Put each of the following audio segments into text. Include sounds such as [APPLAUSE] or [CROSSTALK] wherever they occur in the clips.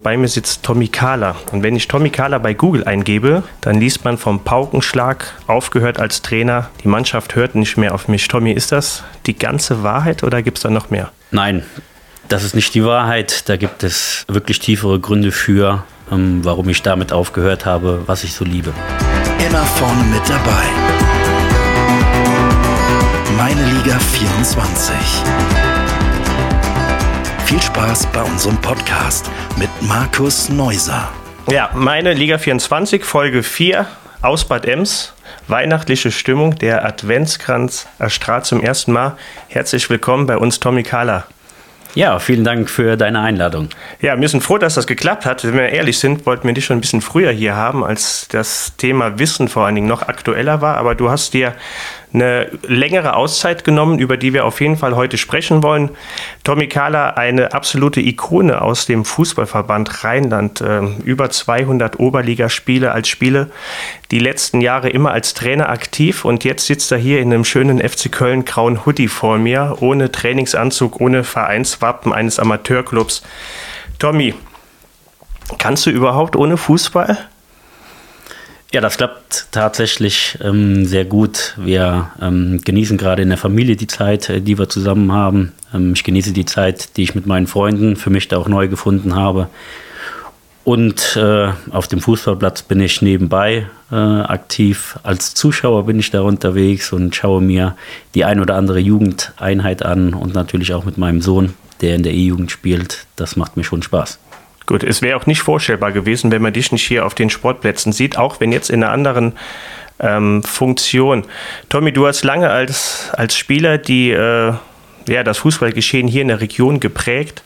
Bei mir sitzt Tommy Kahler. Und wenn ich Tommy Kahler bei Google eingebe, dann liest man vom Paukenschlag, aufgehört als Trainer, die Mannschaft hört nicht mehr auf mich. Tommy, ist das die ganze Wahrheit oder gibt es da noch mehr? Nein, das ist nicht die Wahrheit. Da gibt es wirklich tiefere Gründe für, ähm, warum ich damit aufgehört habe, was ich so liebe. Immer vorne mit dabei. Meine Liga 24. Viel Spaß bei unserem Podcast mit Markus Neuser. Ja, meine Liga 24, Folge 4 aus Bad Ems. Weihnachtliche Stimmung, der Adventskranz erstrahlt zum ersten Mal. Herzlich willkommen bei uns, Tommy Kahler. Ja, vielen Dank für deine Einladung. Ja, wir sind froh, dass das geklappt hat. Wenn wir ehrlich sind, wollten wir dich schon ein bisschen früher hier haben, als das Thema Wissen vor allen Dingen noch aktueller war. Aber du hast dir eine längere Auszeit genommen, über die wir auf jeden Fall heute sprechen wollen. Tommy Kahler, eine absolute Ikone aus dem Fußballverband Rheinland. Ähm, über 200 Oberligaspiele als Spiele, die letzten Jahre immer als Trainer aktiv und jetzt sitzt er hier in einem schönen FC Köln grauen Hoodie vor mir, ohne Trainingsanzug, ohne Vereinswappen eines Amateurclubs. Tommy, kannst du überhaupt ohne Fußball? Ja, das klappt tatsächlich ähm, sehr gut. Wir ähm, genießen gerade in der Familie die Zeit, äh, die wir zusammen haben. Ähm, ich genieße die Zeit, die ich mit meinen Freunden für mich da auch neu gefunden habe. Und äh, auf dem Fußballplatz bin ich nebenbei äh, aktiv. Als Zuschauer bin ich da unterwegs und schaue mir die ein oder andere Jugendeinheit an und natürlich auch mit meinem Sohn, der in der E-Jugend spielt. Das macht mir schon Spaß. Gut, es wäre auch nicht vorstellbar gewesen, wenn man dich nicht hier auf den Sportplätzen sieht, auch wenn jetzt in einer anderen ähm, Funktion. Tommy, du hast lange als, als Spieler die, äh, ja, das Fußballgeschehen hier in der Region geprägt.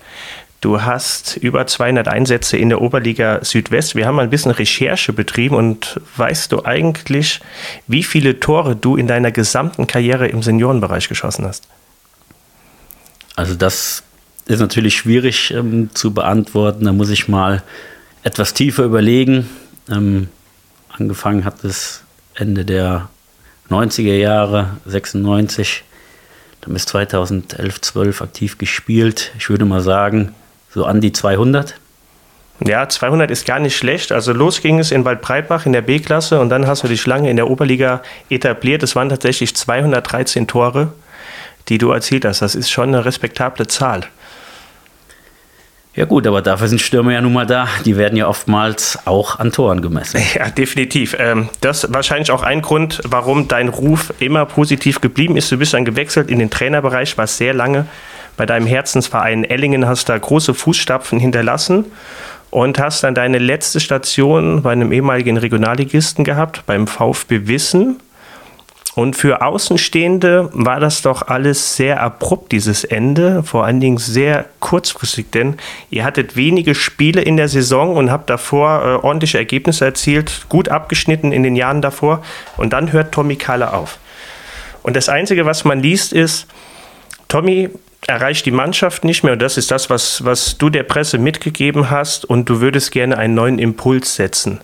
Du hast über 200 Einsätze in der Oberliga Südwest. Wir haben mal ein bisschen Recherche betrieben und weißt du eigentlich, wie viele Tore du in deiner gesamten Karriere im Seniorenbereich geschossen hast? Also das ist natürlich schwierig ähm, zu beantworten. Da muss ich mal etwas tiefer überlegen. Ähm, angefangen hat es Ende der 90er Jahre, 96. Dann bis 2011, 12 aktiv gespielt. Ich würde mal sagen, so an die 200. Ja, 200 ist gar nicht schlecht. Also los ging es in Waldbreitbach in der B-Klasse und dann hast du dich lange in der Oberliga etabliert. Es waren tatsächlich 213 Tore, die du erzielt hast. Das ist schon eine respektable Zahl. Ja gut, aber dafür sind Stürmer ja nun mal da. Die werden ja oftmals auch an Toren gemessen. [LAUGHS] Ja, definitiv. Ähm, das ist wahrscheinlich auch ein Grund, warum dein Ruf immer positiv geblieben ist. Du bist dann gewechselt in den Trainerbereich, warst sehr lange bei deinem Herzensverein Ellingen, hast da große Fußstapfen hinterlassen und hast dann deine letzte Station bei einem ehemaligen Regionalligisten gehabt, beim VfB Wissen. Und für Außenstehende war das doch alles sehr abrupt, dieses Ende, vor allen Dingen sehr kurzfristig, denn ihr hattet wenige Spiele in der Saison und habt davor äh, ordentliche Ergebnisse erzielt, gut abgeschnitten in den Jahren davor und dann hört Tommy Kalle auf. Und das Einzige, was man liest, ist, Tommy erreicht die Mannschaft nicht mehr und das ist das, was, was du der Presse mitgegeben hast und du würdest gerne einen neuen Impuls setzen.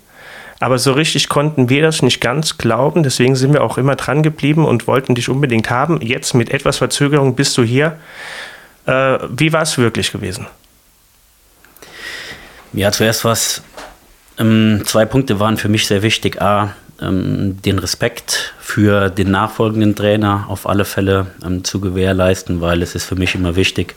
Aber so richtig konnten wir das nicht ganz glauben. Deswegen sind wir auch immer dran geblieben und wollten dich unbedingt haben. Jetzt mit etwas Verzögerung bist du hier. Äh, wie war es wirklich gewesen? Ja, zuerst was. Ähm, zwei Punkte waren für mich sehr wichtig. A, ähm, den Respekt für den nachfolgenden Trainer auf alle Fälle ähm, zu gewährleisten, weil es ist für mich immer wichtig,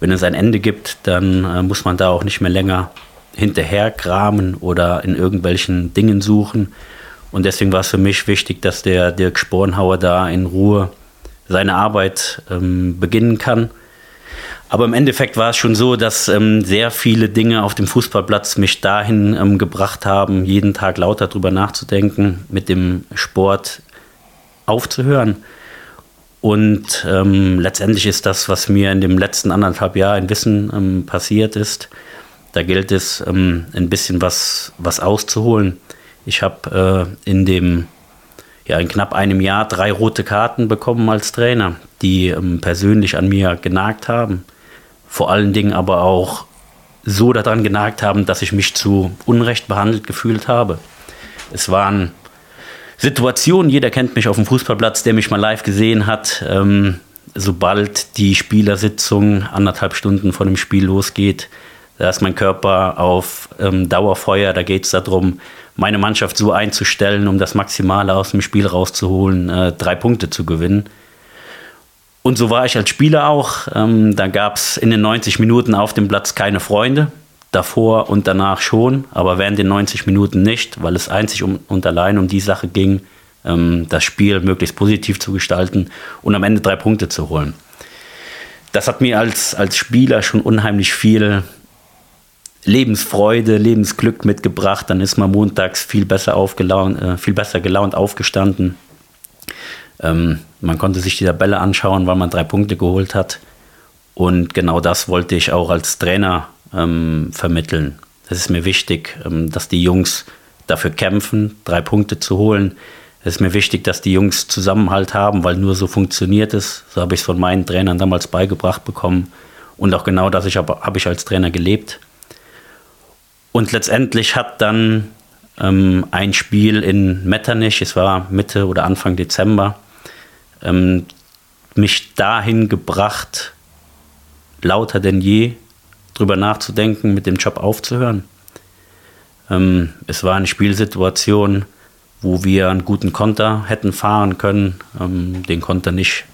wenn es ein Ende gibt, dann äh, muss man da auch nicht mehr länger hinterherkramen oder in irgendwelchen Dingen suchen. Und deswegen war es für mich wichtig, dass der Dirk Spornhauer da in Ruhe seine Arbeit ähm, beginnen kann. Aber im Endeffekt war es schon so, dass ähm, sehr viele Dinge auf dem Fußballplatz mich dahin ähm, gebracht haben, jeden Tag lauter drüber nachzudenken, mit dem Sport aufzuhören. Und ähm, letztendlich ist das, was mir in dem letzten anderthalb Jahr in Wissen ähm, passiert ist, da gilt es, ähm, ein bisschen was, was auszuholen. Ich habe äh, in dem ja, in knapp einem Jahr drei rote Karten bekommen als Trainer, die ähm, persönlich an mir genagt haben. Vor allen Dingen aber auch so daran genagt haben, dass ich mich zu Unrecht behandelt gefühlt habe. Es waren Situationen, jeder kennt mich auf dem Fußballplatz, der mich mal live gesehen hat. Ähm, sobald die Spielersitzung anderthalb Stunden vor dem Spiel losgeht, Da ist mein Körper auf ähm, Dauerfeuer. Da geht es darum, meine Mannschaft so einzustellen, um das Maximale aus dem Spiel rauszuholen, äh, drei Punkte zu gewinnen. Und so war ich als Spieler auch. Ähm, da gab es in den 90 Minuten auf dem Platz keine Freunde. Davor und danach schon, aber während den 90 Minuten nicht, weil es einzig um, und allein um die Sache ging, ähm, das Spiel möglichst positiv zu gestalten und am Ende drei Punkte zu holen. Das hat mir als, als Spieler schon unheimlich viel Lebensfreude, Lebensglück mitgebracht. Dann ist man montags viel besser, aufgelaunt, äh, viel besser gelaunt aufgestanden. Ähm, man konnte sich die Tabelle anschauen, weil man drei Punkte geholt hat. Und genau das wollte ich auch als Trainer ähm, vermitteln. Es ist mir wichtig, ähm, dass die Jungs dafür kämpfen, drei Punkte zu holen. Es ist mir wichtig, dass die Jungs Zusammenhalt haben, weil nur so funktioniert es. So habe ich es von meinen Trainern damals beigebracht bekommen. Und auch genau das habe hab ich als Trainer gelebt. Und letztendlich hat dann ähm, ein Spiel in Metternich, es war Mitte oder Anfang Dezember, ähm, mich dahin gebracht, lauter denn je drüber nachzudenken, mit dem Job aufzuhören. Ähm, es war eine Spielsituation, wo wir einen guten Konter hätten fahren können, ähm, den Konter nicht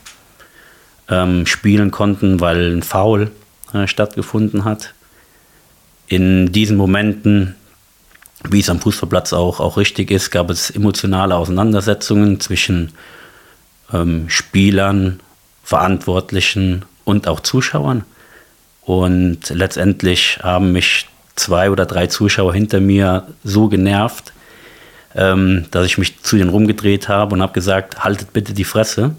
ähm, spielen konnten, weil ein Foul äh, stattgefunden hat. In diesen Momenten, wie es am Fußballplatz auch, auch richtig ist, gab es emotionale Auseinandersetzungen zwischen ähm, Spielern, Verantwortlichen und auch Zuschauern. Und letztendlich haben mich zwei oder drei Zuschauer hinter mir so genervt, ähm, dass ich mich zu denen rumgedreht habe und habe gesagt, haltet bitte die Fresse.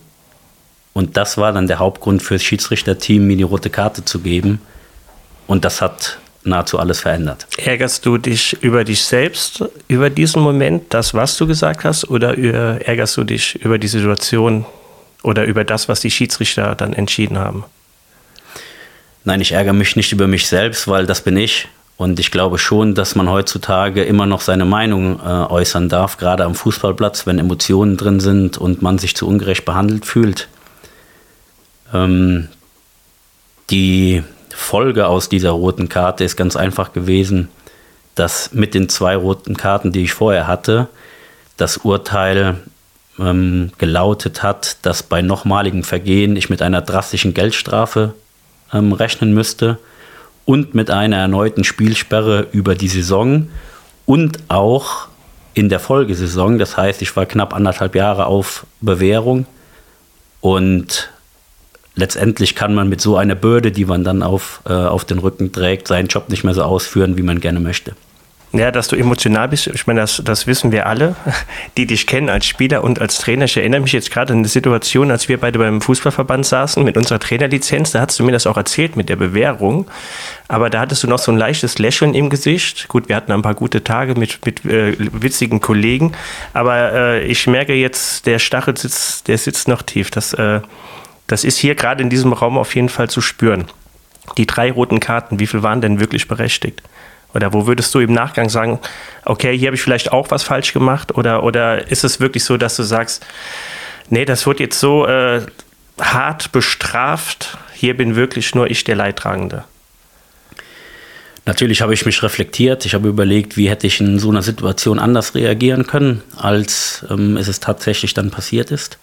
Und das war dann der Hauptgrund für das Schiedsrichterteam, mir die rote Karte zu geben. Und das hat nahezu alles verändert. Ärgerst du dich über dich selbst, über diesen Moment, das, was du gesagt hast, oder ärgerst du dich über die Situation oder über das, was die Schiedsrichter dann entschieden haben? Nein, ich ärgere mich nicht über mich selbst, weil das bin ich. Und ich glaube schon, dass man heutzutage immer noch seine Meinung äh, äußern darf, gerade am Fußballplatz, wenn Emotionen drin sind und man sich zu ungerecht behandelt fühlt. Ähm, die Folge aus dieser roten Karte ist ganz einfach gewesen, dass mit den zwei roten Karten, die ich vorher hatte, das Urteil ähm, gelautet hat, dass bei nochmaligen Vergehen ich mit einer drastischen Geldstrafe ähm, rechnen müsste und mit einer erneuten Spielsperre über die Saison und auch in der Folgesaison. Das heißt, ich war knapp anderthalb Jahre auf Bewährung und letztendlich kann man mit so einer Bürde, die man dann auf, äh, auf den Rücken trägt, seinen Job nicht mehr so ausführen, wie man gerne möchte. Ja, dass du emotional bist, ich meine, das, das wissen wir alle, [LAUGHS] die dich kennen als Spieler und als Trainer. Ich erinnere mich jetzt gerade an eine Situation, als wir beide beim Fußballverband saßen mit unserer Trainerlizenz. Da hast du mir das auch erzählt mit der Bewährung. Aber da hattest du noch so ein leichtes Lächeln im Gesicht. Gut, wir hatten ein paar gute Tage mit, mit äh, witzigen Kollegen. Aber äh, ich merke jetzt, der Stachel sitzt, der sitzt noch tief. Das, äh, das ist hier gerade in diesem Raum auf jeden Fall zu spüren. Die drei roten Karten, wie viel waren denn wirklich berechtigt? Oder wo würdest du im Nachgang sagen, okay, hier habe ich vielleicht auch was falsch gemacht? Oder, oder ist es wirklich so, dass du sagst, nee, das wird jetzt so äh, hart bestraft, hier bin wirklich nur ich der Leidtragende? Natürlich habe ich mich reflektiert. Ich habe überlegt, wie hätte ich in so einer Situation anders reagieren können, als ähm, es tatsächlich dann passiert ist.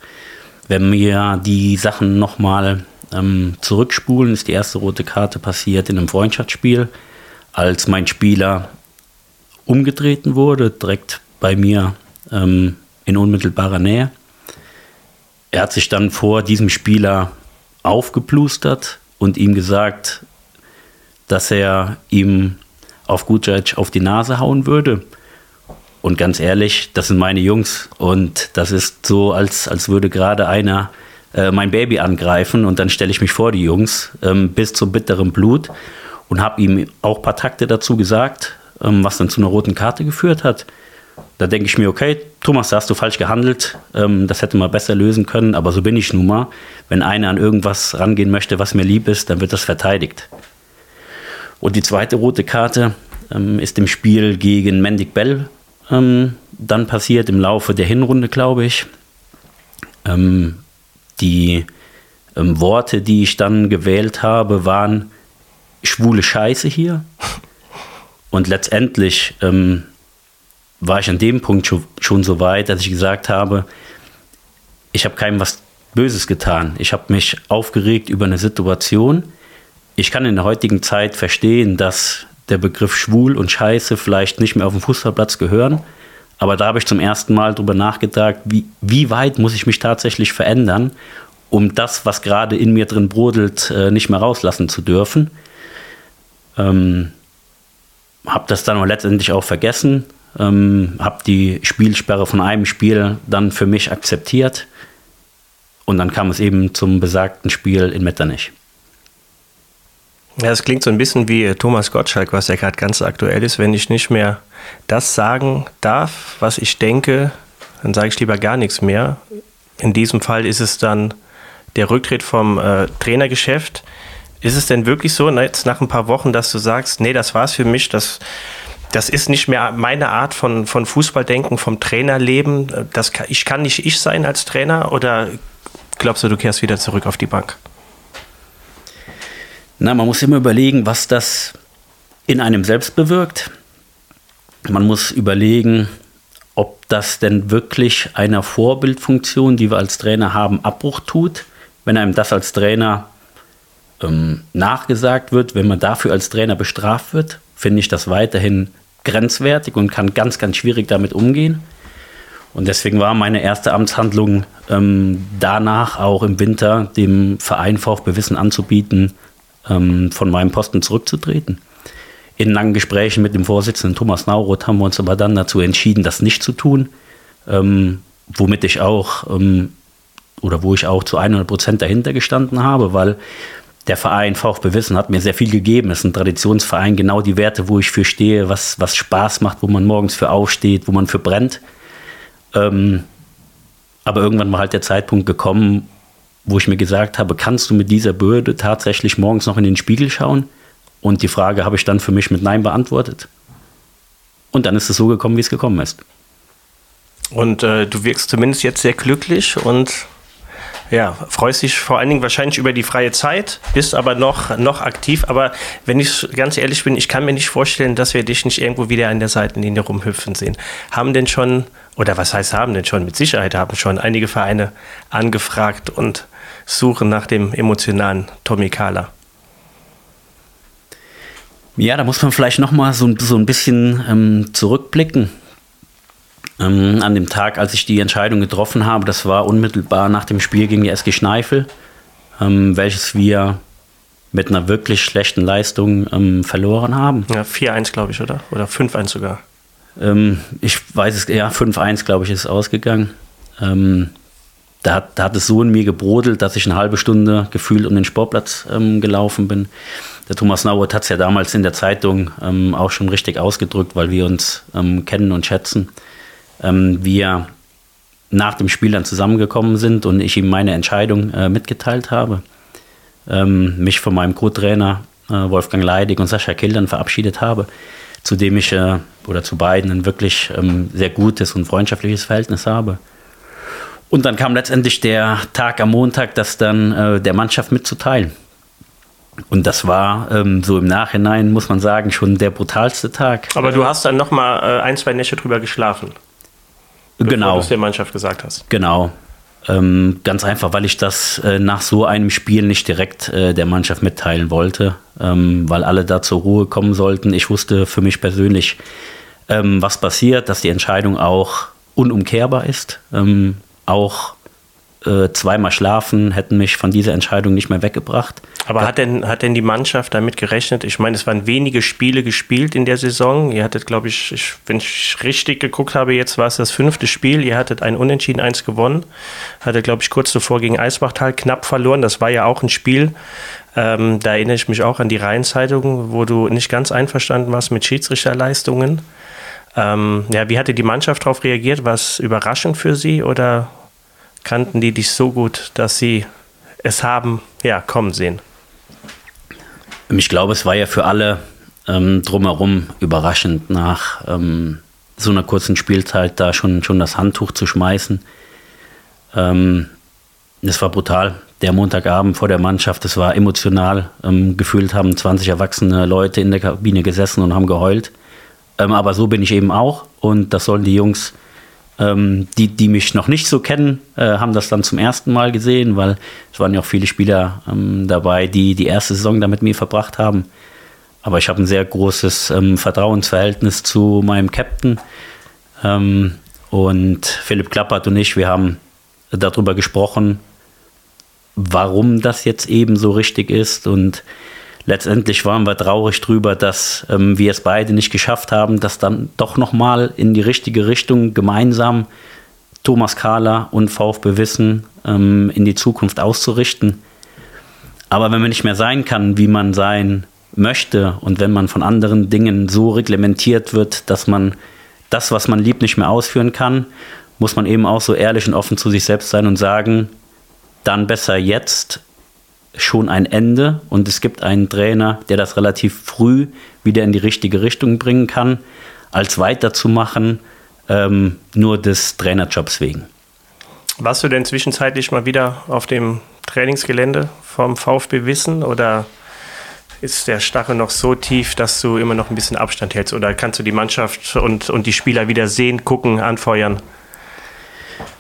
Wenn wir die Sachen nochmal ähm, zurückspulen, ist die erste rote Karte passiert in einem Freundschaftsspiel als mein Spieler umgetreten wurde, direkt bei mir ähm, in unmittelbarer Nähe. Er hat sich dann vor diesem Spieler aufgeplustert und ihm gesagt, dass er ihm auf gut Deutsch auf die Nase hauen würde. Und ganz ehrlich, das sind meine Jungs und das ist so, als, als würde gerade einer äh, mein Baby angreifen und dann stelle ich mich vor die Jungs ähm, bis zum bitteren Blut und habe ihm auch ein paar Takte dazu gesagt, ähm, was dann zu einer roten Karte geführt hat. Da denke ich mir, okay, Thomas, da hast du falsch gehandelt, ähm, das hätte man besser lösen können, aber so bin ich nun mal. Wenn einer an irgendwas rangehen möchte, was mir lieb ist, dann wird das verteidigt. Und die zweite rote Karte ähm, ist im Spiel gegen Mendig Bell ähm, dann passiert, im Laufe der Hinrunde, glaube ich. die Worte, die ich dann gewählt habe, waren, schwule Scheiße hier. Und letztendlich ähm, war ich an dem Punkt schon, schon so weit, dass ich gesagt habe, ich habe keinem was Böses getan. Ich habe mich aufgeregt über eine Situation. Ich kann in der heutigen Zeit verstehen, dass der Begriff schwul und scheiße vielleicht nicht mehr auf dem Fußballplatz gehören. Aber da habe ich zum ersten Mal darüber nachgedacht, wie, wie weit muss ich mich tatsächlich verändern, um das, was gerade in mir drin brodelt, äh, nicht mehr rauslassen zu dürfen. Ähm, habe das dann letztendlich auch vergessen, ähm, habe die Spielsperre von einem Spiel dann für mich akzeptiert und dann kam es eben zum besagten Spiel in Metternich. Ja, es klingt so ein bisschen wie Thomas Gottschalk, was ja gerade ganz aktuell ist. Wenn ich nicht mehr das sagen darf, was ich denke, dann sage ich lieber gar nichts mehr. In diesem Fall ist es dann der Rücktritt vom äh, Trainergeschäft. Ist es denn wirklich so, jetzt nach ein paar Wochen, dass du sagst, nee, das war's für mich, das, das ist nicht mehr meine Art von, von Fußballdenken, vom Trainerleben. Das kann, ich kann nicht ich sein als Trainer oder glaubst du, du kehrst wieder zurück auf die Bank? Na, man muss immer überlegen, was das in einem selbst bewirkt. Man muss überlegen, ob das denn wirklich einer Vorbildfunktion, die wir als Trainer haben, Abbruch tut. Wenn einem das als Trainer ähm, nachgesagt wird, wenn man dafür als Trainer bestraft wird, finde ich das weiterhin grenzwertig und kann ganz, ganz schwierig damit umgehen. Und deswegen war meine erste Amtshandlung ähm, danach auch im Winter dem Verein VfB Wissen anzubieten, ähm, von meinem Posten zurückzutreten. In langen Gesprächen mit dem Vorsitzenden Thomas Nauroth haben wir uns aber dann dazu entschieden, das nicht zu tun, ähm, womit ich auch ähm, oder wo ich auch zu 100 Prozent dahinter gestanden habe, weil der Verein VfB Wissen hat mir sehr viel gegeben. Es ist ein Traditionsverein, genau die Werte, wo ich für stehe, was, was Spaß macht, wo man morgens für aufsteht, wo man für brennt. Ähm, aber irgendwann war halt der Zeitpunkt gekommen, wo ich mir gesagt habe, kannst du mit dieser Bürde tatsächlich morgens noch in den Spiegel schauen? Und die Frage habe ich dann für mich mit Nein beantwortet. Und dann ist es so gekommen, wie es gekommen ist. Und äh, du wirkst zumindest jetzt sehr glücklich und ja, freust dich vor allen Dingen wahrscheinlich über die freie Zeit, bist aber noch, noch aktiv. Aber wenn ich ganz ehrlich bin, ich kann mir nicht vorstellen, dass wir dich nicht irgendwo wieder an der Seitenlinie rumhüpfen sehen. Haben denn schon, oder was heißt haben denn schon, mit Sicherheit haben schon einige Vereine angefragt und suchen nach dem emotionalen Tommy Kahler. Ja, da muss man vielleicht noch mal so, so ein bisschen ähm, zurückblicken. Ähm, an dem Tag, als ich die Entscheidung getroffen habe, das war unmittelbar nach dem Spiel gegen die SG Schneifel, ähm, welches wir mit einer wirklich schlechten Leistung ähm, verloren haben. Ja, 4-1, glaube ich, oder? Oder 5-1 sogar. Ähm, ich weiß es, ja, 5-1, glaube ich, ist ausgegangen. Ähm, da hat, da hat es so in mir gebrodelt, dass ich eine halbe Stunde gefühlt um den Sportplatz ähm, gelaufen bin. Der Thomas Nauert hat es ja damals in der Zeitung ähm, auch schon richtig ausgedrückt, weil wir uns ähm, kennen und schätzen. Ähm, wir nach dem Spiel dann zusammengekommen sind und ich ihm meine Entscheidung äh, mitgeteilt habe. Ähm, mich von meinem Co-Trainer äh, Wolfgang Leidig und Sascha Kill dann verabschiedet habe, zu dem ich äh, oder zu beiden ein wirklich ähm, sehr gutes und freundschaftliches Verhältnis habe. Und dann kam letztendlich der Tag am Montag, das dann äh, der Mannschaft mitzuteilen. Und das war ähm, so im Nachhinein, muss man sagen, schon der brutalste Tag. Aber du hast dann noch mal äh, ein, zwei Nächte drüber geschlafen. Genau. du es der Mannschaft gesagt hast. Genau. Ähm, ganz einfach, weil ich das äh, nach so einem Spiel nicht direkt äh, der Mannschaft mitteilen wollte, ähm, weil alle da zur Ruhe kommen sollten. Ich wusste für mich persönlich, ähm, was passiert, dass die Entscheidung auch unumkehrbar ist. Auch äh, zweimal schlafen hätten mich von dieser Entscheidung nicht mehr weggebracht. Aber hat denn, hat denn die Mannschaft damit gerechnet? Ich meine, es waren wenige Spiele gespielt in der Saison. Ihr hattet, glaube ich, ich, wenn ich richtig geguckt habe, jetzt war es das fünfte Spiel. Ihr hattet ein Unentschieden, eins gewonnen. Hattet, glaube ich, kurz zuvor gegen Eisbachtal knapp verloren. Das war ja auch ein Spiel. Ähm, da erinnere ich mich auch an die Rheinzeitung, wo du nicht ganz einverstanden warst mit Schiedsrichterleistungen. Ähm, ja, wie hatte die Mannschaft darauf reagiert? War es überraschend für sie oder kannten die dich so gut, dass sie es haben ja, kommen sehen? Ich glaube, es war ja für alle ähm, drumherum überraschend, nach ähm, so einer kurzen Spielzeit da schon, schon das Handtuch zu schmeißen. Ähm, es war brutal. der Montagabend vor der Mannschaft, das war emotional. Ähm, gefühlt haben 20 erwachsene Leute in der Kabine gesessen und haben geheult. Ähm, aber so bin ich eben auch und das sollen die Jungs, ähm, die, die mich noch nicht so kennen, äh, haben das dann zum ersten Mal gesehen, weil es waren ja auch viele Spieler ähm, dabei, die die erste Saison da mit mir verbracht haben. Aber ich habe ein sehr großes ähm, Vertrauensverhältnis zu meinem Captain. Ähm, und Philipp Klappert und ich, wir haben darüber gesprochen, warum das jetzt eben so richtig ist. Und letztendlich waren wir traurig drüber, dass ähm, wir es beide nicht geschafft haben, das dann doch nochmal in die richtige Richtung gemeinsam Thomas Kahler und VfB Wissen ähm, in die Zukunft auszurichten. Aber wenn man nicht mehr sein kann, wie man sein möchte und wenn man von anderen Dingen so reglementiert wird, dass man das, was man liebt, nicht mehr ausführen kann, muss man eben auch so ehrlich und offen zu sich selbst sein und sagen, dann besser jetzt schon ein Ende und es gibt einen Trainer, der das relativ früh wieder in die richtige Richtung bringen kann, als weiterzumachen, ähm, nur des Trainerjobs wegen. Warst du denn zwischenzeitlich mal wieder auf dem Trainingsgelände vom VfB Wissen oder ist der Stachel noch so tief, dass du immer noch ein bisschen Abstand hältst? Oder kannst du die Mannschaft und, und die Spieler wieder sehen, gucken, anfeuern?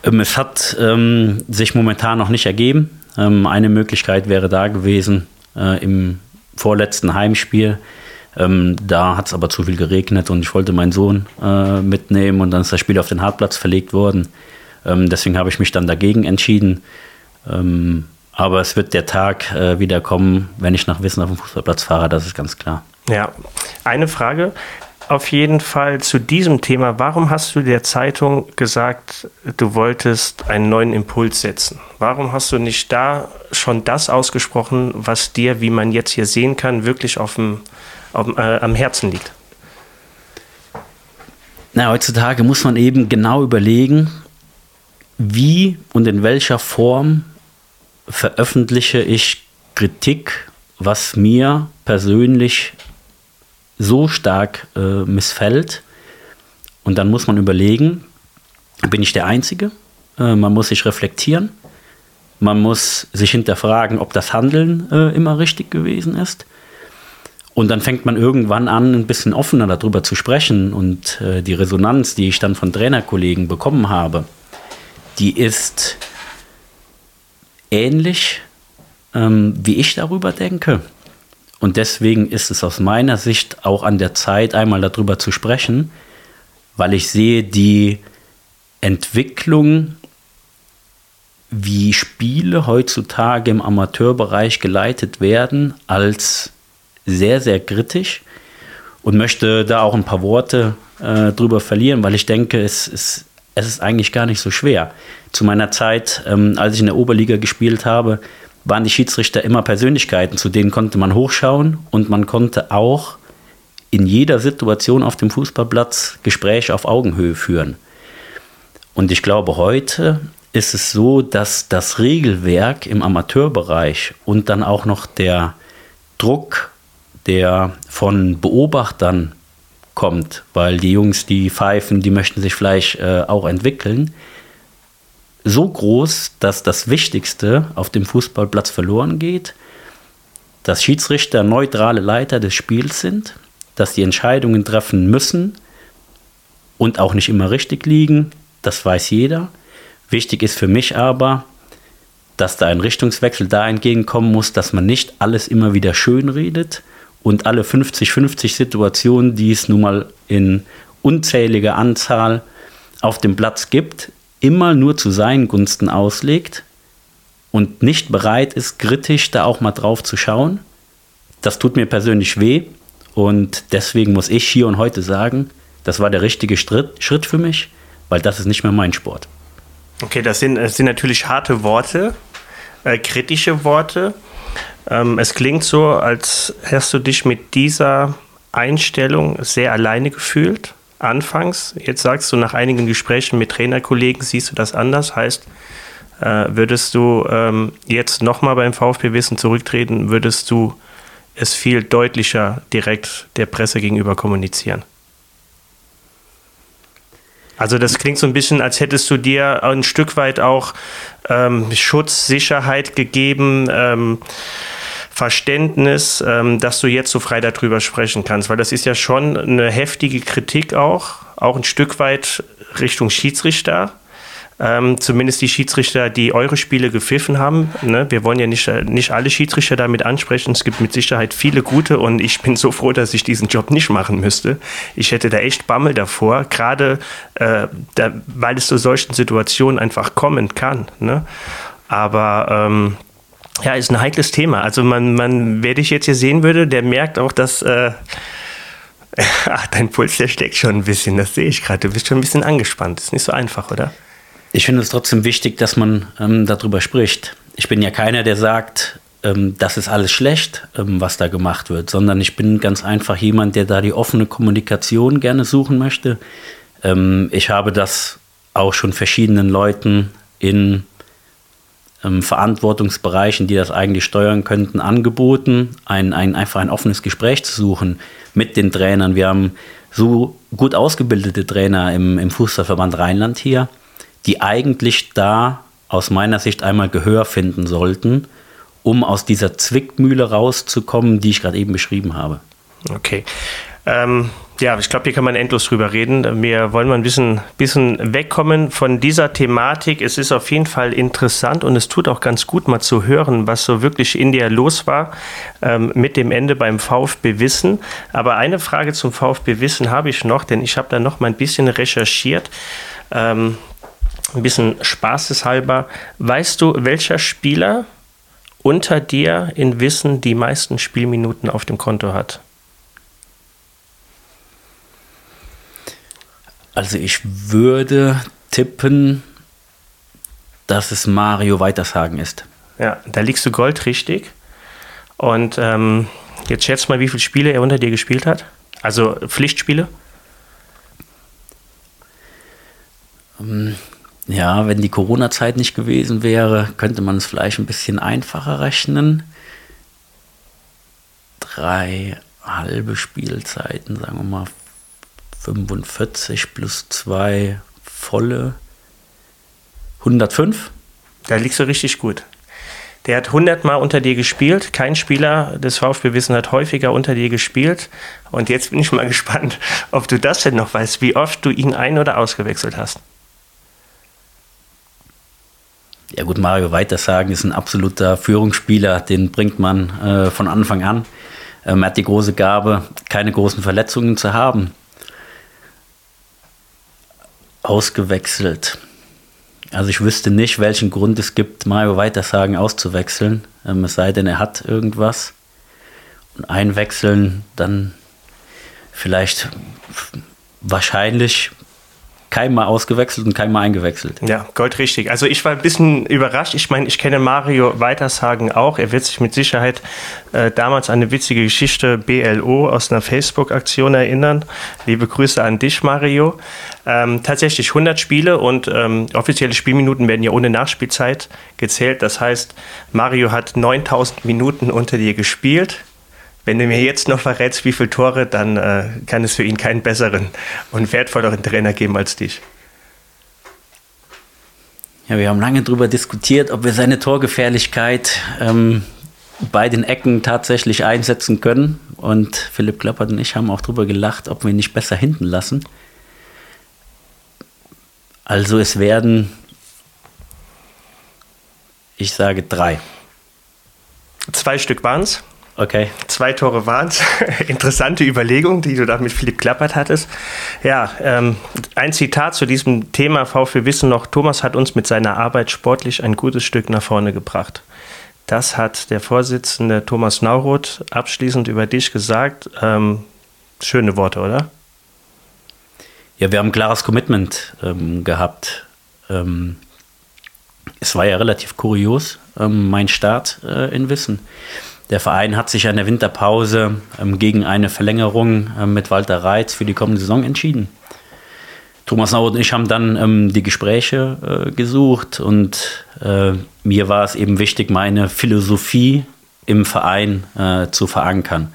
Ähm, es hat ähm, sich momentan noch nicht ergeben. Ähm, eine Möglichkeit wäre da gewesen äh, im vorletzten Heimspiel. Ähm, da hat es aber zu viel geregnet und ich wollte meinen Sohn äh, mitnehmen und dann ist das Spiel auf den Hartplatz verlegt worden. Ähm, deswegen habe ich mich dann dagegen entschieden. Ähm, aber es wird der Tag äh, wieder kommen, wenn ich nach Wissen auf dem Fußballplatz fahre, das ist ganz klar. Ja, eine Frage auf jeden Fall zu diesem Thema. Warum hast du der Zeitung gesagt, du wolltest einen neuen Impuls setzen? Warum hast du nicht da schon das ausgesprochen, was dir, wie man jetzt hier sehen kann, wirklich auf dem, auf, äh, am Herzen liegt? Na, heutzutage muss man eben genau überlegen, wie und in welcher Form veröffentliche ich Kritik, was mir persönlich so stark äh, missfällt. Und dann muss man überlegen, bin ich der Einzige? Äh, man muss sich reflektieren. Man muss sich hinterfragen, ob das Handeln äh, immer richtig gewesen ist. Und dann fängt man irgendwann an, ein bisschen offener darüber zu sprechen. Und äh, die Resonanz, die ich dann von Trainerkollegen bekommen habe, die ist ähnlich, ähm, wie ich darüber denke. Und deswegen ist es aus meiner Sicht auch an der Zeit, einmal darüber zu sprechen, weil ich sehe die Entwicklung, wie Spiele heutzutage im Amateurbereich geleitet werden, als sehr, sehr kritisch und möchte da auch ein paar Worte äh, drüber verlieren, weil ich denke, es, es, es ist eigentlich gar nicht so schwer. Zu meiner Zeit, ähm, als ich in der Oberliga gespielt habe, waren die Schiedsrichter immer Persönlichkeiten, zu denen konnte man hochschauen und man konnte auch in jeder Situation auf dem Fußballplatz Gespräche auf Augenhöhe führen. Und ich glaube, heute ist es so, dass das Regelwerk im Amateurbereich und dann auch noch der Druck, der von Beobachtern kommt, weil die Jungs, die pfeifen, die möchten sich vielleicht äh, auch entwickeln, so groß, dass das Wichtigste auf dem Fußballplatz verloren geht, dass Schiedsrichter neutrale Leiter des Spiels sind, dass die Entscheidungen treffen müssen und auch nicht immer richtig liegen, das weiß jeder. Wichtig ist für mich aber, dass da ein Richtungswechsel da entgegenkommen muss, dass man nicht alles immer wieder schön redet und alle 50-50 Situationen, die es nun mal in unzähliger Anzahl auf dem Platz gibt, immer nur zu seinen Gunsten auslegt und nicht bereit ist, kritisch da auch mal drauf zu schauen. Das tut mir persönlich weh und deswegen muss ich hier und heute sagen, das war der richtige Schritt, für mich, weil das ist nicht mehr mein Sport. Okay, das sind, das sind natürlich harte Worte, äh, kritische Worte. Ähm, es klingt so, als hast du dich mit dieser Einstellung sehr alleine gefühlt anfangs. Jetzt sagst du, nach einigen Gesprächen mit Trainerkollegen siehst du das anders. Heißt, äh, würdest du ähm, jetzt nochmal beim VfB Wissen zurücktreten, würdest du es viel deutlicher direkt der Presse gegenüber kommunizieren? Also das klingt so ein bisschen, als hättest du dir ein Stück weit auch ähm, Schutz, Sicherheit gegeben, ähm, Verständnis, ähm, dass du jetzt so frei darüber sprechen kannst, weil das ist ja schon eine heftige Kritik auch, auch ein Stück weit Richtung Schiedsrichter ähm, zumindest die Schiedsrichter, die eure Spiele gepfiffen haben. Ne? Wir wollen ja nicht, nicht alle Schiedsrichter damit ansprechen. Es gibt mit Sicherheit viele gute und ich bin so froh, dass ich diesen Job nicht machen müsste. Ich hätte da echt Bammel davor, gerade äh, da, weil es zu solchen Situationen einfach kommen kann. Ne? Aber ähm, ja, ist ein heikles Thema. Also man, man, wer dich jetzt hier sehen würde, der merkt auch, dass äh, [LAUGHS] Ach, dein Puls, der steckt schon ein bisschen, das sehe ich gerade. Du bist schon ein bisschen angespannt. Ist nicht so einfach, oder? Ich finde es trotzdem wichtig, dass man ähm, darüber spricht. Ich bin ja keiner, der sagt, ähm, das ist alles schlecht, ähm, was da gemacht wird, sondern ich bin ganz einfach jemand, der da die offene Kommunikation gerne suchen möchte. Ähm, ich habe das auch schon verschiedenen Leuten in ähm, Verantwortungsbereichen, die das eigentlich steuern könnten, angeboten, ein, ein, einfach ein offenes Gespräch zu suchen mit den Trainern. Wir haben so gut ausgebildete Trainer im, im Fußballverband Rheinland hier die eigentlich da aus meiner Sicht einmal Gehör finden sollten, um aus dieser Zwickmühle rauszukommen, die ich gerade eben beschrieben habe. Okay. Ähm, ja, ich glaube, hier kann man endlos drüber reden. Wir wollen mal ein bisschen, bisschen wegkommen von dieser Thematik. Es ist auf jeden Fall interessant und es tut auch ganz gut, mal zu hören, was so wirklich in dir los war ähm, mit dem Ende beim VfB Wissen. Aber eine Frage zum VfB Wissen habe ich noch, denn ich habe da noch mal ein bisschen recherchiert. Ähm, ein bisschen spaßeshalber, weißt du, welcher Spieler unter dir in Wissen die meisten Spielminuten auf dem Konto hat? Also ich würde tippen, dass es Mario Weitershagen ist. Ja, da liegst du goldrichtig. Und ähm, jetzt schätzt mal, wie viele Spiele er unter dir gespielt hat. Also Pflichtspiele. Ähm, ja, wenn die Corona-Zeit nicht gewesen wäre, könnte man es vielleicht ein bisschen einfacher rechnen. Drei halbe Spielzeiten, sagen wir mal 45 plus zwei volle 105. Da liegst du richtig gut. Der hat 100 Mal unter dir gespielt. Kein Spieler des VfB Wissen hat häufiger unter dir gespielt. Und jetzt bin ich mal [LAUGHS] gespannt, ob du das denn noch weißt, wie oft du ihn ein- oder ausgewechselt hast. Ja gut, Mario Weitersagen ist ein absoluter Führungsspieler, den bringt man äh, von Anfang an. Ähm, er hat die große Gabe, keine großen Verletzungen zu haben. Ausgewechselt. Also ich wüsste nicht, welchen Grund es gibt, Mario Weitersagen auszuwechseln. Ähm, es sei denn, er hat irgendwas. Und einwechseln, dann vielleicht wahrscheinlich keinmal ausgewechselt und keinmal eingewechselt. Ja, goldrichtig. Also ich war ein bisschen überrascht. Ich meine, ich kenne Mario Weitershagen auch. Er wird sich mit Sicherheit äh, damals an eine witzige Geschichte BLO aus einer Facebook-Aktion erinnern. Liebe Grüße an dich, Mario. Ähm, tatsächlich 100 Spiele und ähm, offizielle Spielminuten werden ja ohne Nachspielzeit gezählt. Das heißt, Mario hat 9000 Minuten unter dir gespielt. Wenn du mir jetzt noch verrätst, wie viele Tore, dann äh, kann es für ihn keinen besseren und wertvolleren Trainer geben als dich. Ja, wir haben lange darüber diskutiert, ob wir seine Torgefährlichkeit ähm, bei den Ecken tatsächlich einsetzen können. Und Philipp Klappert und ich haben auch darüber gelacht, ob wir ihn nicht besser hinten lassen. Also es werden, ich sage drei. Zwei Stück waren es. Okay. Zwei Tore waren es. [LAUGHS] Interessante Überlegung, die du da mit Philipp Klappert hattest. Ja, ähm, ein Zitat zu diesem Thema VfB Wissen noch. Thomas hat uns mit seiner Arbeit sportlich ein gutes Stück nach vorne gebracht. Das hat der Vorsitzende Thomas Nauroth abschließend über dich gesagt. Ähm, schöne Worte, oder? Ja, wir haben ein klares Commitment ähm, gehabt. Ähm, es war ja relativ kurios, ähm, mein Start äh, in Wissen. Der Verein hat sich in der Winterpause ähm, gegen eine Verlängerung ähm, mit Walter Reitz für die kommende Saison entschieden. Thomas Nauert und ich haben dann ähm, die Gespräche äh, gesucht und äh, mir war es eben wichtig, meine Philosophie im Verein äh, zu verankern.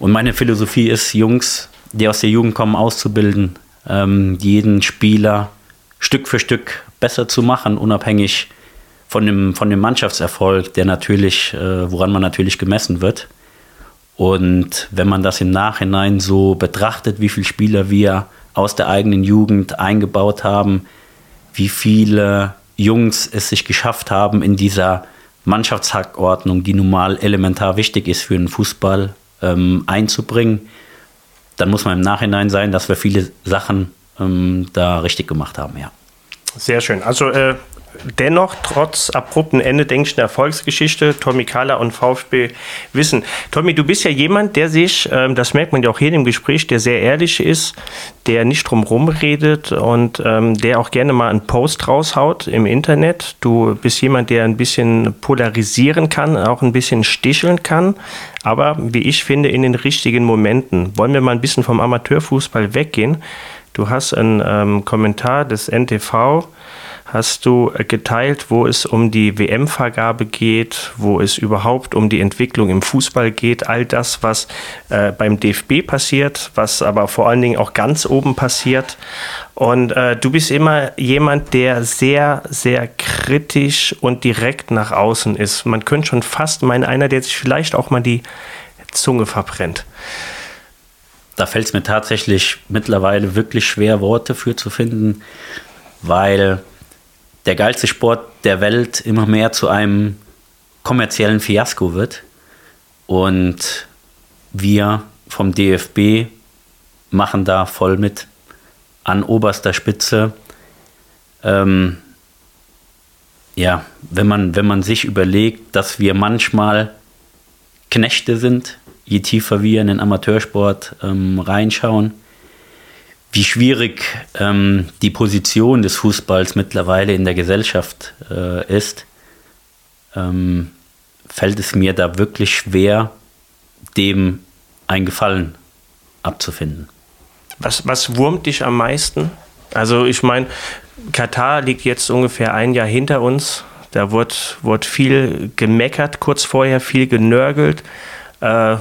Und meine Philosophie ist, Jungs, die aus der Jugend kommen, auszubilden, ähm, jeden Spieler Stück für Stück besser zu machen, unabhängig von dem, von dem Mannschaftserfolg, der natürlich, äh, woran man natürlich gemessen wird. Und wenn man das im Nachhinein so betrachtet, wie viele Spieler wir aus der eigenen Jugend eingebaut haben, wie viele Jungs es sich geschafft haben, in dieser Mannschaftshackordnung, die nun mal elementar wichtig ist für den Fußball, ähm, einzubringen, dann muss man im Nachhinein sein, dass wir viele Sachen ähm, da richtig gemacht haben, ja. Sehr schön. Also äh, dennoch, trotz abrupten Ende, denke ich, eine Erfolgsgeschichte, Tommy Kahler und VfB wissen. Tommy, du bist ja jemand, der sich, ähm, das merkt man ja auch hier im Gespräch, der sehr ehrlich ist, der nicht drumherum redet und ähm, der auch gerne mal einen Post raushaut im Internet. Du bist jemand, der ein bisschen polarisieren kann, auch ein bisschen sticheln kann, aber wie ich finde, in den richtigen Momenten. Wollen wir mal ein bisschen vom Amateurfußball weggehen? Du hast einen ähm, Kommentar des NTV hast du äh, geteilt, wo es um die WM-Vergabe geht, wo es überhaupt um die Entwicklung im Fußball geht, all das, was äh, beim DFB passiert, was aber vor allen Dingen auch ganz oben passiert. Und äh, du bist immer jemand, der sehr, sehr kritisch und direkt nach außen ist. Man könnte schon fast meinen, einer, der sich vielleicht auch mal die Zunge verbrennt. Da fällt es mir tatsächlich mittlerweile wirklich schwer, Worte für zu finden, weil der geilste Sport der Welt immer mehr zu einem kommerziellen Fiasko wird. Und wir vom DFB machen da voll mit an oberster Spitze. Ähm, ja, wenn man, wenn man sich überlegt, dass wir manchmal Knechte sind, je tiefer wir in den Amateursport ähm, reinschauen, wie schwierig ähm, die Position des Fußballs mittlerweile in der Gesellschaft äh, ist, ähm, fällt es mir da wirklich schwer, dem einen Gefallen abzufinden. Was, was wurmt dich am meisten? Also ich meine, Katar liegt jetzt ungefähr ein Jahr hinter uns. Da wurde, wurde viel gemeckert kurz vorher, viel genörgelt. Äh,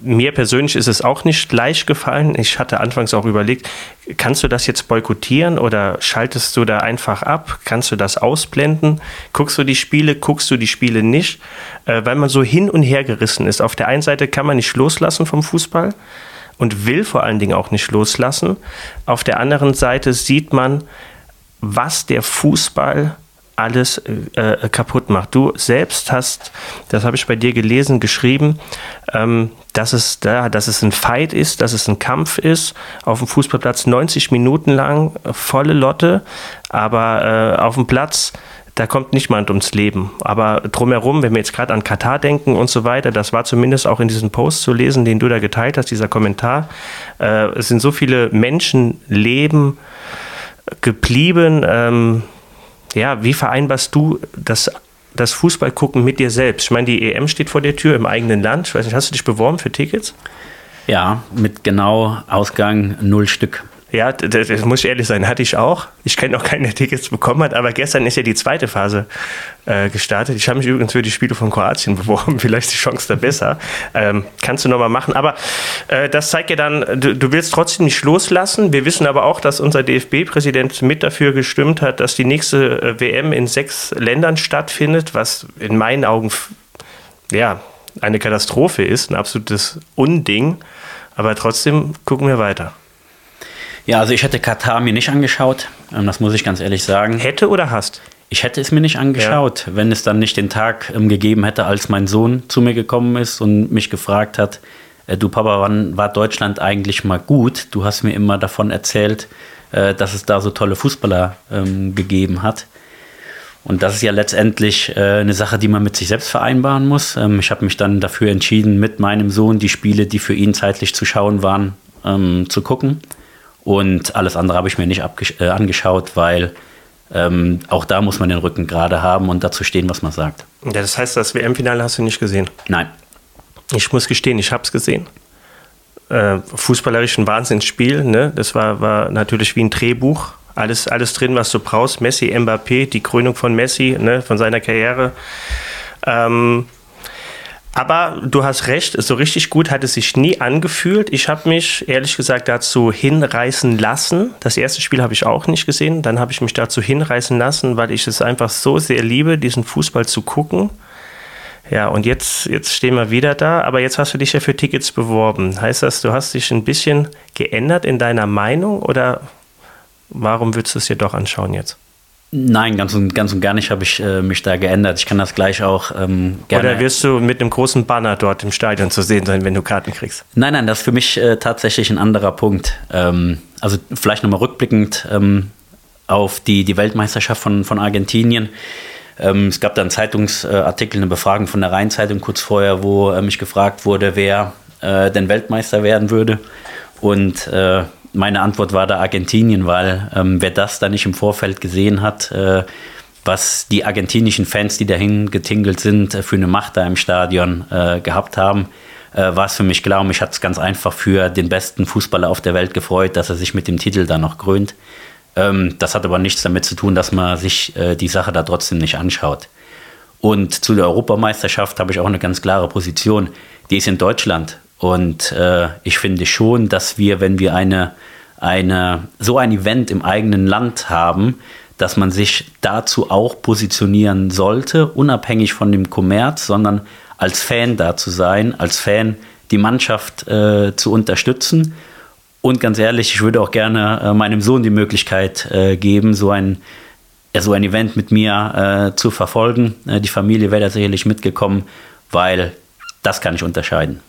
mir persönlich ist es auch nicht leicht gefallen. Ich hatte anfangs auch überlegt, kannst du das jetzt boykottieren oder schaltest du da einfach ab? Kannst du das ausblenden? Guckst du die Spiele, guckst du die Spiele nicht? Äh, weil man so hin und her gerissen ist. Auf der einen Seite kann man nicht loslassen vom Fußball und will vor allen Dingen auch nicht loslassen. Auf der anderen Seite sieht man, was der Fußball alles äh, äh, kaputt macht. Du selbst hast, das habe ich bei dir gelesen, geschrieben, ähm, dass, es da, dass es ein Fight ist, dass es ein Kampf ist. Auf dem Fußballplatz 90 Minuten lang, volle Lotte, aber äh, auf dem Platz da kommt niemand ums Leben. Aber drumherum, wenn wir jetzt gerade an Katar denken und so weiter, das war zumindest auch in diesem Post zu lesen, den du da geteilt hast, dieser Kommentar. Äh, es sind so viele Menschenleben geblieben. Ähm, ja, wie vereinbarst du das, das Fußballgucken mit dir selbst? Ich meine, die EM steht vor der Tür im eigenen Land. Ich weiß nicht, hast du dich beworben für Tickets? Ja, mit genau Ausgang null Stück. Ja, das, das, muss ich ehrlich sein, hatte ich auch. Ich kenne auch keine Tickets bekommen hat, aber gestern ist ja die zweite Phase äh, gestartet. Ich habe mich übrigens für die Spiele von Kroatien [LAUGHS] beworben, vielleicht die Chance da besser. Ähm, kannst du nochmal machen. Aber äh, das zeigt ja dann, du, du, willst trotzdem nicht loslassen. Wir wissen aber auch, dass unser DFB-Präsident mit dafür gestimmt hat, dass die nächste äh, WM in sechs Ländern stattfindet, was in meinen Augen ja, eine Katastrophe ist, ein absolutes Unding. Aber trotzdem gucken wir weiter. Ja, also ich hätte Katar mir nicht angeschaut, ähm, das muss ich ganz ehrlich sagen. Hätte oder hast? Ich hätte es mir nicht angeschaut, ja. wenn es dann nicht den Tag ähm, gegeben hätte, als mein Sohn zu mir gekommen ist und mich gefragt hat, äh, du Papa, wann war Deutschland eigentlich mal gut? Du hast mir immer davon erzählt, äh, dass es da so tolle Fußballer ähm, gegeben hat. Und das ist ja letztendlich äh, eine Sache, die man mit sich selbst vereinbaren muss. Ich habe mich dann dafür entschieden, mit meinem Sohn die Spiele, die für ihn zeitlich zu schauen waren, zu gucken. Und alles andere habe ich mir nicht äh, angeschaut, weil ähm, auch da muss man den Rücken gerade haben und dazu stehen, was man sagt. Ja, das heißt, das WM-Finale hast du nicht gesehen? Nein. Ich muss gestehen, ich habe es gesehen. Äh, fußballerisch ein Wahnsinnsspiel. Ne? Das war, war natürlich wie ein Drehbuch. Alles, alles drin, was du brauchst. Messi, Mbappé, die Krönung von Messi, ne? von seiner Karriere. Ähm, Aber du hast recht, so richtig gut hat es sich nie angefühlt. Ich habe mich ehrlich gesagt dazu hinreißen lassen. Das erste Spiel habe ich auch nicht gesehen. Dann habe ich mich dazu hinreißen lassen, weil ich es einfach so sehr liebe, diesen Fußball zu gucken. Ja, und jetzt, jetzt stehen wir wieder da, aber jetzt hast du dich ja für Tickets beworben. Heißt das, du hast dich ein bisschen geändert in deiner Meinung oder warum würdest du es dir doch anschauen jetzt? Nein, ganz und, ganz und gar nicht habe ich äh, mich da geändert. Ich kann das gleich auch ähm, gerne. Oder wirst du mit einem großen Banner dort im Stadion zu sehen sein, wenn du Karten kriegst? Nein, nein, das ist für mich äh, tatsächlich ein anderer Punkt. Ähm, also vielleicht nochmal rückblickend ähm, auf die, die Weltmeisterschaft von, von Argentinien. Ähm, es gab da einen Zeitungsartikel, eine Befragung von der Rheinzeitung kurz vorher, wo äh, mich gefragt wurde, wer äh, denn Weltmeister werden würde. Und äh, meine Antwort war da Argentinien, weil ähm, wer das da nicht im Vorfeld gesehen hat, äh, was die argentinischen Fans, die dahin getingelt sind, äh, für eine Macht da im Stadion äh, gehabt haben, äh, war es für mich klar. Und mich hat es ganz einfach für den besten Fußballer auf der Welt gefreut, dass er sich mit dem Titel da noch krönt. Ähm, das hat aber nichts damit zu tun, dass man sich äh, die Sache da trotzdem nicht anschaut. Und zu der Europameisterschaft habe ich auch eine ganz klare Position. Die ist in Deutschland. Und äh, ich finde schon, dass wir, wenn wir eine, eine, so ein Event im eigenen Land haben, dass man sich dazu auch positionieren sollte, unabhängig von dem Kommerz, sondern als Fan da zu sein, als Fan die Mannschaft äh, zu unterstützen. Und ganz ehrlich, ich würde auch gerne äh, meinem Sohn die Möglichkeit äh, geben, so ein, ja, so ein Event mit mir äh, zu verfolgen. Äh, die Familie wäre da sicherlich mitgekommen, weil das kann ich unterscheiden.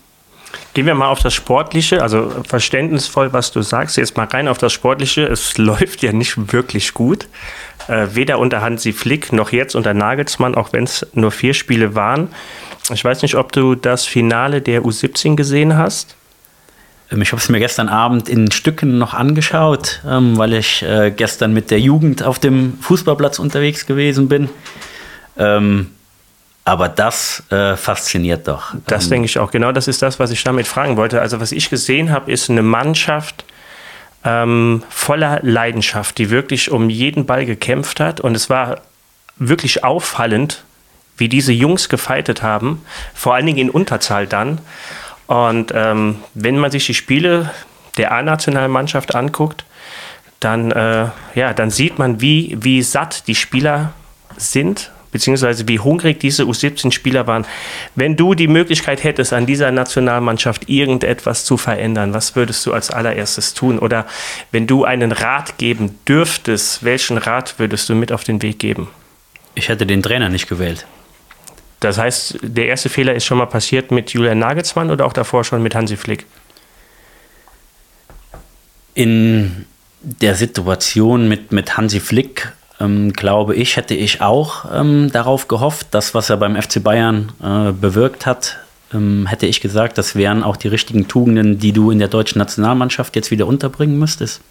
Gehen wir mal auf das Sportliche, also verständnisvoll, was du sagst. Jetzt mal rein auf das Sportliche. Es [LAUGHS] läuft ja nicht wirklich gut. Äh, weder unter Hansi Flick noch jetzt unter Nagelsmann, auch wenn es nur vier Spiele waren. Ich weiß nicht, ob du das Finale der U17 gesehen hast. Ähm, ich habe es mir gestern Abend in Stücken noch angeschaut, ähm, weil ich äh, gestern mit der Jugend auf dem Fußballplatz unterwegs gewesen bin. Ähm, aber das äh, fasziniert doch. Das ähm, denke ich auch. Genau das ist das, was ich damit fragen wollte. Also was ich gesehen habe, ist eine Mannschaft ähm, voller Leidenschaft, die wirklich um jeden Ball gekämpft hat. Und es war wirklich auffallend, wie diese Jungs gefeitet haben, vor allen Dingen in Unterzahl dann. Und ähm, wenn man sich die Spiele der A-Nationalmannschaft anguckt, dann, äh, ja, dann sieht man, wie, wie satt die Spieler sind beziehungsweise wie hungrig diese U17-Spieler waren. Wenn du die Möglichkeit hättest, an dieser Nationalmannschaft irgendetwas zu verändern, was würdest du als allererstes tun? Oder wenn du einen Rat geben dürftest, welchen Rat würdest du mit auf den Weg geben? Ich hätte den Trainer nicht gewählt. Das heißt, der erste Fehler ist schon mal passiert mit Julian Nagelsmann oder auch davor schon mit Hansi Flick? In der Situation mit, mit Hansi Flick ähm, glaube ich, hätte ich auch ähm, darauf gehofft, dass was er beim FC Bayern äh, bewirkt hat, ähm, hätte ich gesagt, das wären auch die richtigen Tugenden, die du in der deutschen Nationalmannschaft jetzt wieder unterbringen müsstest.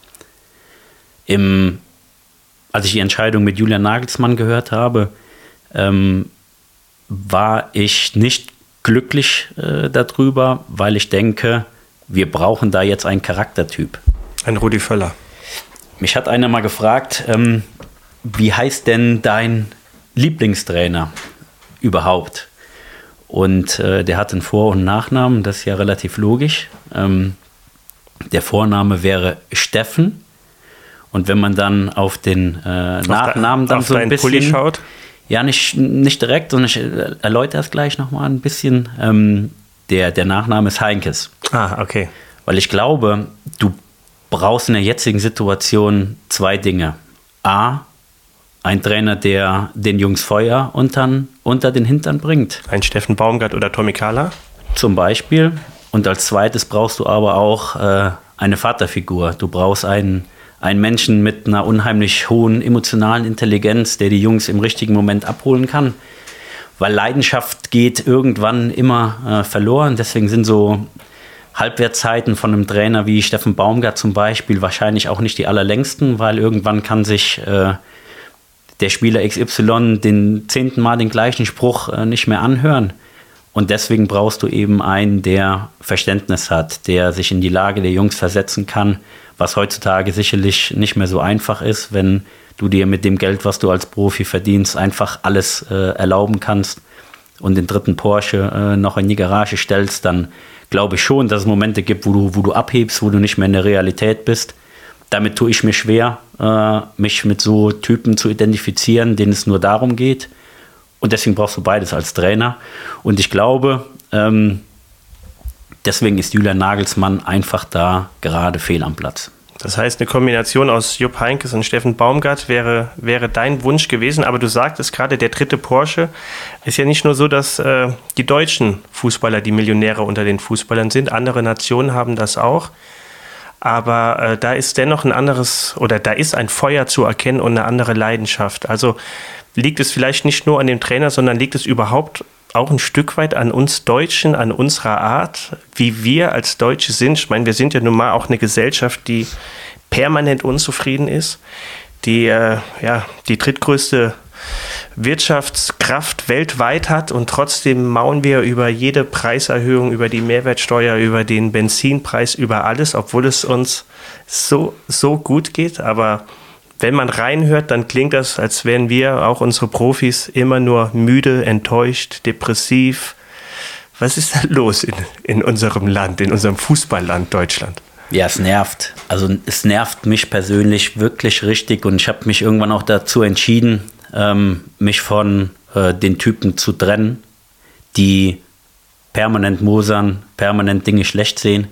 Im, als ich die Entscheidung mit Julian Nagelsmann gehört habe, ähm, war ich nicht glücklich äh, darüber, weil ich denke, wir brauchen da jetzt einen Charaktertyp. Ein Rudi Völler. Mich hat einer mal gefragt, ähm, wie heißt denn dein Lieblingstrainer überhaupt? Und äh, der hat einen Vor- und Nachnamen, das ist ja relativ logisch. Ähm, der Vorname wäre Steffen. Und wenn man dann auf den äh, Nachnamen dann so ein bisschen. Pulli schaut? Ja, nicht, nicht direkt, sondern ich erläutere es gleich nochmal ein bisschen. Ähm, der, der Nachname ist Heinkes. Ah, okay. Weil ich glaube, du brauchst in der jetzigen Situation zwei Dinge. A, ein Trainer, der den Jungs Feuer untern, unter den Hintern bringt. Ein Steffen Baumgart oder Tommy Kahler? Zum Beispiel. Und als zweites brauchst du aber auch äh, eine Vaterfigur. Du brauchst einen, einen Menschen mit einer unheimlich hohen emotionalen Intelligenz, der die Jungs im richtigen Moment abholen kann. Weil Leidenschaft geht irgendwann immer äh, verloren. Deswegen sind so Halbwertzeiten von einem Trainer wie Steffen Baumgart zum Beispiel wahrscheinlich auch nicht die allerlängsten, weil irgendwann kann sich äh, der Spieler XY den zehnten Mal den gleichen Spruch äh, nicht mehr anhören. Und deswegen brauchst du eben einen, der Verständnis hat, der sich in die Lage der Jungs versetzen kann, was heutzutage sicherlich nicht mehr so einfach ist, wenn du dir mit dem Geld, was du als Profi verdienst, einfach alles äh, erlauben kannst. und den dritten Porsche äh, noch in die Garage stellst, dann glaube ich schon, dass es Momente gibt, wo du, wo du abhebst, wo du nicht mehr in der Realität bist. Damit tue ich mir schwer, äh, mich mit so Typen zu identifizieren, denen es nur darum geht. Und deswegen brauchst du beides als Trainer. Und ich glaube, ähm, deswegen ist Julian Nagelsmann einfach da gerade fehl am Platz. Das heißt, eine Kombination aus Jupp Heinkes und Steffen Baumgart wäre, wäre dein Wunsch gewesen. Aber du sagtest gerade, der dritte Porsche ist ja nicht nur so, dass äh, die deutschen Fußballer die Millionäre unter den Fußballern sind. Andere Nationen haben das auch. Aber äh, da ist dennoch ein anderes oder da ist ein Feuer zu erkennen und eine andere Leidenschaft. Also liegt es vielleicht nicht nur an dem Trainer, sondern liegt es überhaupt auch ein Stück weit an uns Deutschen, an unserer Art, wie wir als Deutsche sind. Ich meine, wir sind ja nun mal auch eine Gesellschaft, die permanent unzufrieden ist, die äh, ja die drittgrößte Wirtschaftskraft weltweit hat und trotzdem mauern wir über jede Preiserhöhung, über die Mehrwertsteuer, über den Benzinpreis, über alles, obwohl es uns so, so gut geht. Aber wenn man reinhört, dann klingt das, als wären wir, auch unsere Profis, immer nur müde, enttäuscht, depressiv. Was ist da los in, in unserem Land, in unserem Fußballland Deutschland? Ja, es nervt. Also es nervt mich persönlich wirklich richtig und ich habe mich irgendwann auch dazu entschieden, ähm, mich von äh, den Typen zu trennen, die permanent mosern, permanent Dinge schlecht sehen.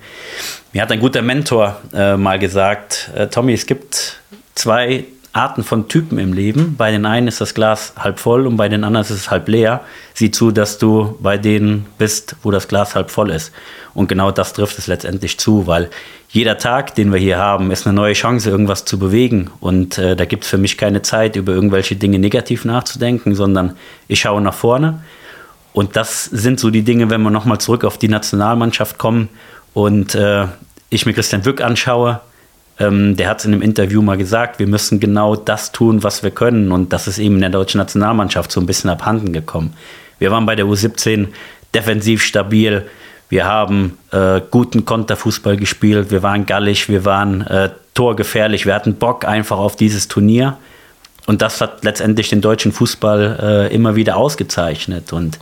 Mir hat ein guter Mentor äh, mal gesagt, äh, Tommy, es gibt zwei Arten von Typen im Leben. Bei den einen ist das Glas halb voll und bei den anderen ist es halb leer. Sieh zu, dass du bei denen bist, wo das Glas halb voll ist. Und genau das trifft es letztendlich zu, weil jeder Tag, den wir hier haben, ist eine neue Chance, irgendwas zu bewegen. Und äh, da gibt es für mich keine Zeit, über irgendwelche Dinge negativ nachzudenken, sondern ich schaue nach vorne. Und das sind so die Dinge, wenn wir nochmal zurück auf die Nationalmannschaft kommen und äh, ich mir Christian Wück anschaue, ähm, der hat es in einem Interview mal gesagt, wir müssen genau das tun, was wir können. Und das ist eben in der deutschen Nationalmannschaft so ein bisschen abhanden gekommen. Wir waren bei der U17 defensiv stabil. Wir haben äh, guten Konterfußball gespielt. Wir waren gallig, wir waren äh, torgefährlich. Wir hatten Bock einfach auf dieses Turnier. Und das hat letztendlich den deutschen Fußball äh, immer wieder ausgezeichnet. Und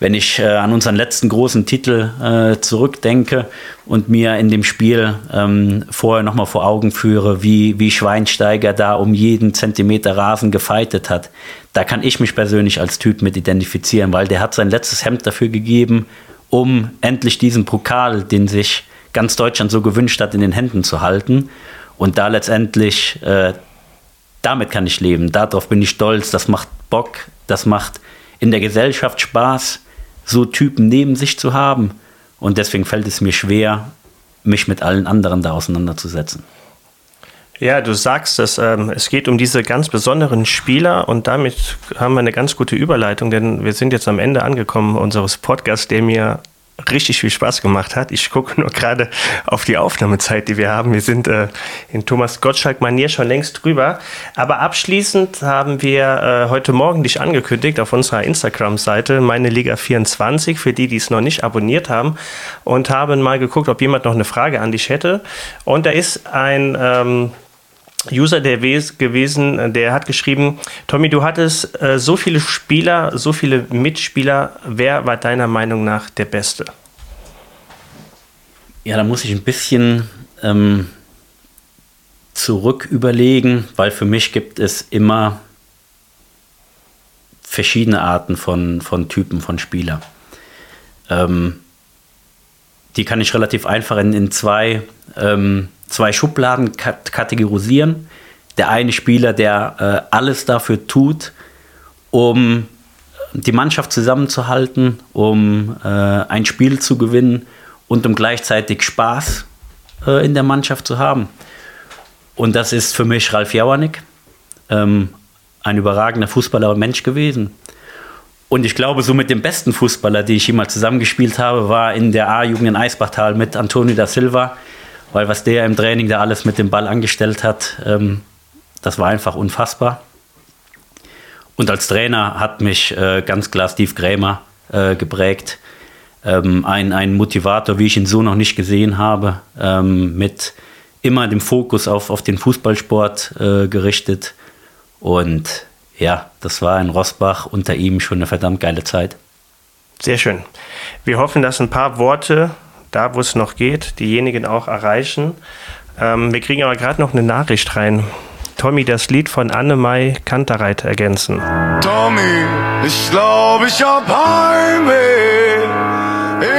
wenn ich äh, an unseren letzten großen Titel äh, zurückdenke und mir in dem Spiel ähm, vorher nochmal vor Augen führe, wie, wie Schweinsteiger da um jeden Zentimeter Rasen gefeitet hat, da kann ich mich persönlich als Typ mit identifizieren, weil der hat sein letztes Hemd dafür gegeben, um endlich diesen Pokal, den sich ganz Deutschland so gewünscht hat, in den Händen zu halten. Und da letztendlich, äh, damit kann ich leben, darauf bin ich stolz, das macht Bock, das macht in der Gesellschaft Spaß so Typen neben sich zu haben. Und deswegen fällt es mir schwer, mich mit allen anderen da auseinanderzusetzen. Ja, du sagst es, ähm, es geht um diese ganz besonderen Spieler und damit haben wir eine ganz gute Überleitung, denn wir sind jetzt am Ende angekommen unseres Podcasts, der mir richtig viel Spaß gemacht hat. Ich gucke nur gerade auf die Aufnahmezeit, die wir haben. Wir sind äh, in Thomas Gottschalk-Manier schon längst drüber. Aber abschließend haben wir äh, heute Morgen dich angekündigt auf unserer Instagram-Seite, meine Liga 24, für die, die es noch nicht abonniert haben, und haben mal geguckt, ob jemand noch eine Frage an dich hätte. Und da ist ein... Ähm, User der gewesen, der hat geschrieben, Tommy, du hattest äh, so viele Spieler, so viele Mitspieler. Wer war deiner Meinung nach der Beste? Ja, da muss ich ein bisschen ähm, zurück überlegen, weil für mich gibt es immer verschiedene Arten von, von Typen von Spieler. Ähm, die kann ich relativ einfach in, in zwei ähm, zwei Schubladen kategorisieren. Der eine Spieler, der äh, alles dafür tut, um die Mannschaft zusammenzuhalten, um äh, ein Spiel zu gewinnen und um gleichzeitig Spaß äh, in der Mannschaft zu haben. Und das ist für mich Ralf Jauernick, ähm, ein überragender Fußballer und Mensch gewesen. Und ich glaube, so mit dem besten Fußballer, den ich jemals zusammengespielt habe, war in der A-Jugend in Eisbachtal mit Antonio da Silva, weil was der im Training da alles mit dem Ball angestellt hat, ähm, das war einfach unfassbar. Und als Trainer hat mich äh, ganz klar Steve Krämer äh, geprägt. Ähm, ein, ein Motivator, wie ich ihn so noch nicht gesehen habe, ähm, mit immer dem Fokus auf, auf den Fußballsport äh, gerichtet. Und ja, das war in Rosbach unter ihm schon eine verdammt geile Zeit. Sehr schön. Wir hoffen, dass ein paar Worte, da wo es noch geht, diejenigen auch erreichen. Ähm, wir kriegen aber gerade noch eine Nachricht rein. Tommy, das Lied von Annemai Kantereit ergänzen. Tommy, ich glaube, ich hab Heimweh.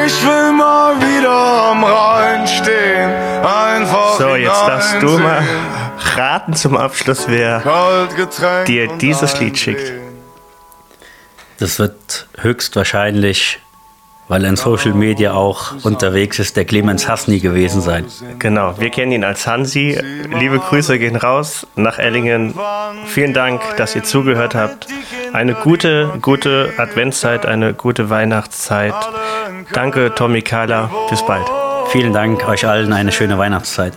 Ich will mal wieder am Rhein stehen. Einfach So, jetzt darfst du mal raten zum Abschluss, wer dir dieses Lied schickt. Das wird höchstwahrscheinlich, weil er in Social Media auch unterwegs ist, der Clemens Hasni gewesen sein. Genau, wir kennen ihn als Hansi. Liebe Grüße gehen raus nach Ellingen. Vielen Dank, dass ihr zugehört habt. Eine gute, gute Adventszeit, eine gute Weihnachtszeit. Danke, Tommy Kahler. Bis bald. Vielen Dank euch allen, eine schöne Weihnachtszeit.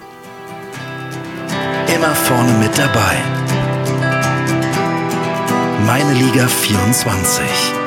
Immer vorne mit dabei. Meine Liga 24.